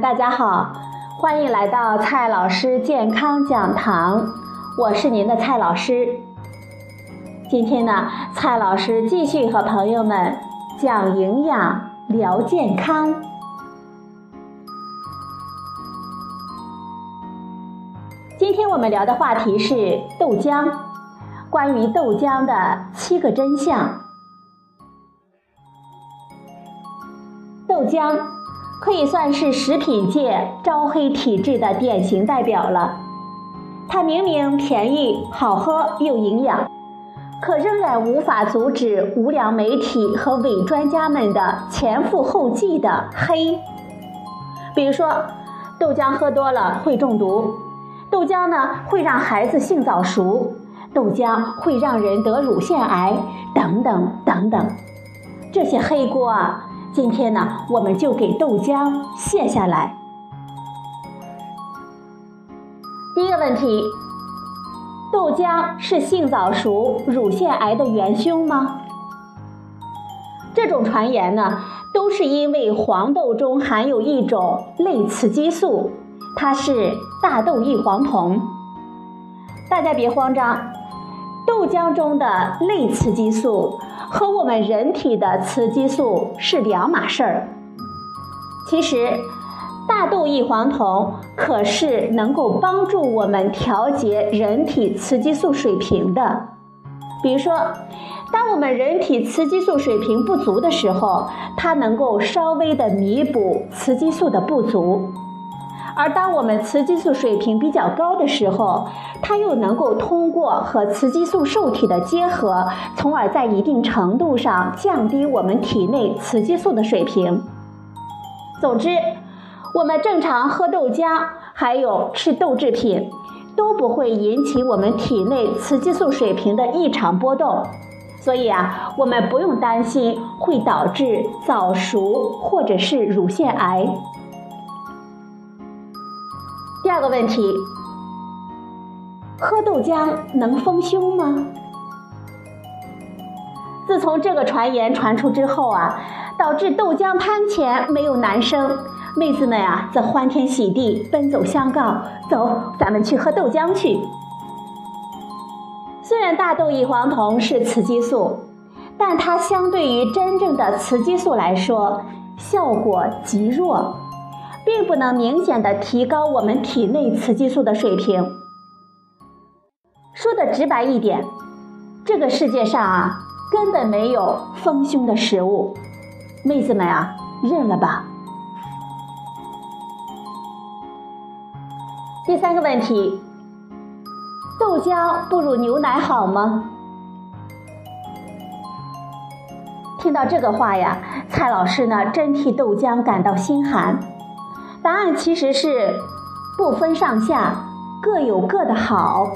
大家好，欢迎来到蔡老师健康讲堂，我是您的蔡老师。今天呢，蔡老师继续和朋友们讲营养、聊健康。今天我们聊的话题是豆浆，关于豆浆的七个真相。豆浆可以算是食品界招黑体质的典型代表了。它明明便宜、好喝又营养，可仍然无法阻止无良媒体和伪专家们的前赴后继的黑。比如说，豆浆喝多了会中毒，豆浆呢会让孩子性早熟，豆浆会让人得乳腺癌，等等等等，这些黑锅啊。今天呢，我们就给豆浆卸下来。第一个问题：豆浆是性早熟、乳腺癌的元凶吗？这种传言呢，都是因为黄豆中含有一种类雌激素，它是大豆异黄酮。大家别慌张，豆浆中的类雌激素。和我们人体的雌激素是两码事儿。其实，大豆异黄酮可是能够帮助我们调节人体雌激素水平的。比如说，当我们人体雌激素水平不足的时候，它能够稍微的弥补雌激素的不足。而当我们雌激素水平比较高的时候，它又能够通过和雌激素受体的结合，从而在一定程度上降低我们体内雌激素的水平。总之，我们正常喝豆浆，还有吃豆制品，都不会引起我们体内雌激素水平的异常波动，所以啊，我们不用担心会导致早熟或者是乳腺癌。第二个问题，喝豆浆能丰胸吗？自从这个传言传出之后啊，导致豆浆摊前没有男生，妹子们啊则欢天喜地奔走相告：“走，咱们去喝豆浆去。”虽然大豆异黄酮是雌激素，但它相对于真正的雌激素来说，效果极弱。并不能明显的提高我们体内雌激素的水平。说的直白一点，这个世界上啊，根本没有丰胸的食物，妹子们啊，认了吧。第三个问题，豆浆不如牛奶好吗？听到这个话呀，蔡老师呢，真替豆浆感到心寒。答案其实是不分上下，各有各的好。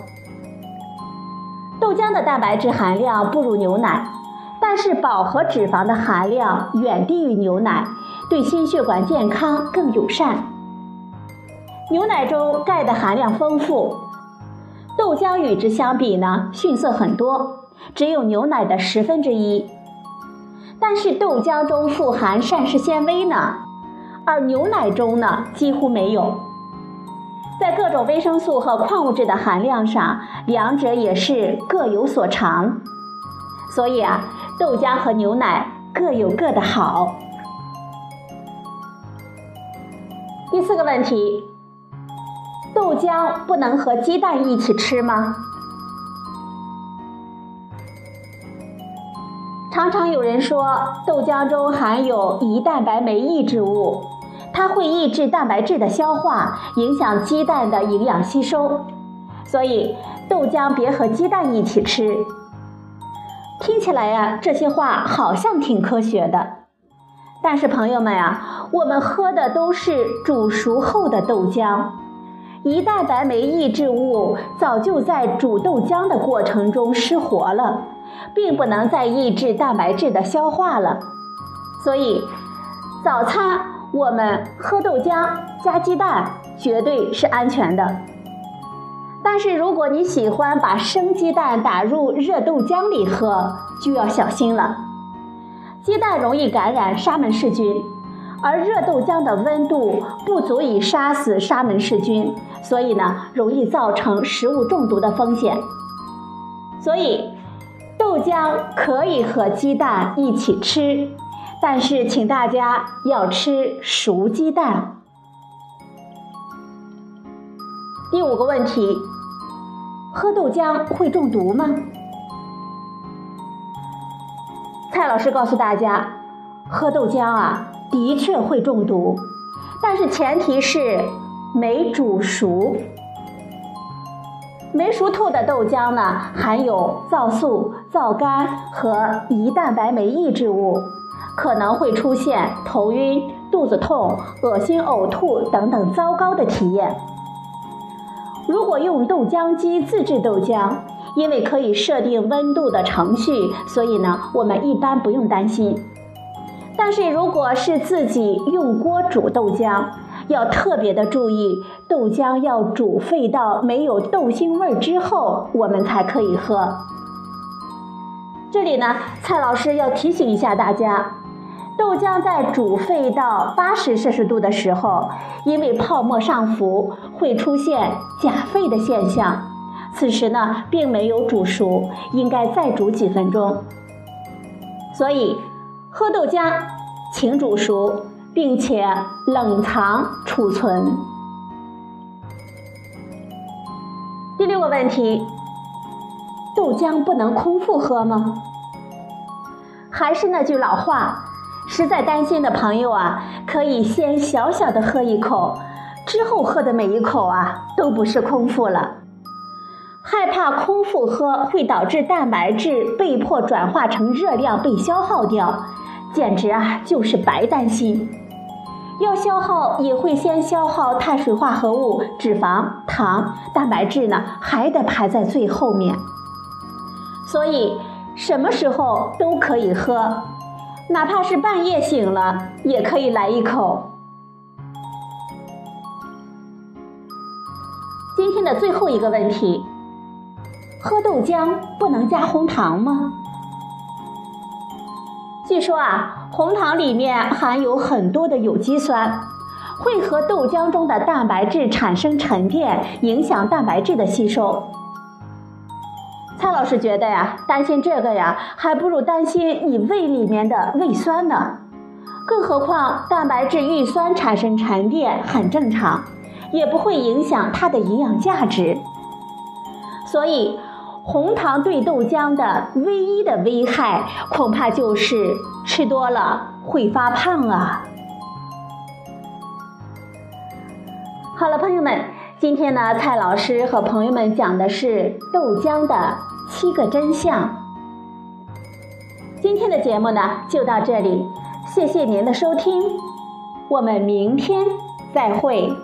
豆浆的蛋白质含量不如牛奶，但是饱和脂肪的含量远低于牛奶，对心血管健康更友善。牛奶中钙的含量丰富，豆浆与之相比呢逊色很多，只有牛奶的十分之一。但是豆浆中富含膳食纤维呢？而牛奶中呢几乎没有，在各种维生素和矿物质的含量上，两者也是各有所长。所以啊，豆浆和牛奶各有各的好。第四个问题，豆浆不能和鸡蛋一起吃吗？常常有人说豆浆中含有胰蛋白酶抑制物，它会抑制蛋白质的消化，影响鸡蛋的营养吸收，所以豆浆别和鸡蛋一起吃。听起来呀，这些话好像挺科学的，但是朋友们呀，我们喝的都是煮熟后的豆浆，胰蛋白酶抑制物早就在煮豆浆的过程中失活了。并不能再抑制蛋白质的消化了，所以早餐我们喝豆浆加鸡蛋绝对是安全的。但是如果你喜欢把生鸡蛋打入热豆浆里喝，就要小心了。鸡蛋容易感染沙门氏菌，而热豆浆的温度不足以杀死沙门氏菌，所以呢，容易造成食物中毒的风险。所以，豆浆可以和鸡蛋一起吃，但是请大家要吃熟鸡蛋。第五个问题，喝豆浆会中毒吗？蔡老师告诉大家，喝豆浆啊。的确会中毒，但是前提是没煮熟。没熟透的豆浆呢，含有皂素、皂苷和胰蛋白酶抑制物，可能会出现头晕、肚子痛、恶心、呕吐等等糟糕的体验。如果用豆浆机自制豆浆，因为可以设定温度的程序，所以呢，我们一般不用担心。但是，如果是自己用锅煮豆浆，要特别的注意，豆浆要煮沸到没有豆腥味之后，我们才可以喝。这里呢，蔡老师要提醒一下大家，豆浆在煮沸到八十摄氏度的时候，因为泡沫上浮，会出现假沸的现象，此时呢，并没有煮熟，应该再煮几分钟。所以。喝豆浆，请煮熟，并且冷藏储存。第六个问题，豆浆不能空腹喝吗？还是那句老话，实在担心的朋友啊，可以先小小的喝一口，之后喝的每一口啊，都不是空腹了。害怕空腹喝会导致蛋白质被迫转化成热量被消耗掉，简直啊就是白担心。要消耗也会先消耗碳水化合物、脂肪、糖，蛋白质呢还得排在最后面。所以什么时候都可以喝，哪怕是半夜醒了也可以来一口。今天的最后一个问题。喝豆浆不能加红糖吗？据说啊，红糖里面含有很多的有机酸，会和豆浆中的蛋白质产生沉淀，影响蛋白质的吸收。蔡老师觉得呀，担心这个呀，还不如担心你胃里面的胃酸呢。更何况蛋白质遇酸产生沉淀很正常，也不会影响它的营养价值。所以。红糖对豆浆的唯一的危害，恐怕就是吃多了会发胖啊！好了，朋友们，今天呢，蔡老师和朋友们讲的是豆浆的七个真相。今天的节目呢，就到这里，谢谢您的收听，我们明天再会。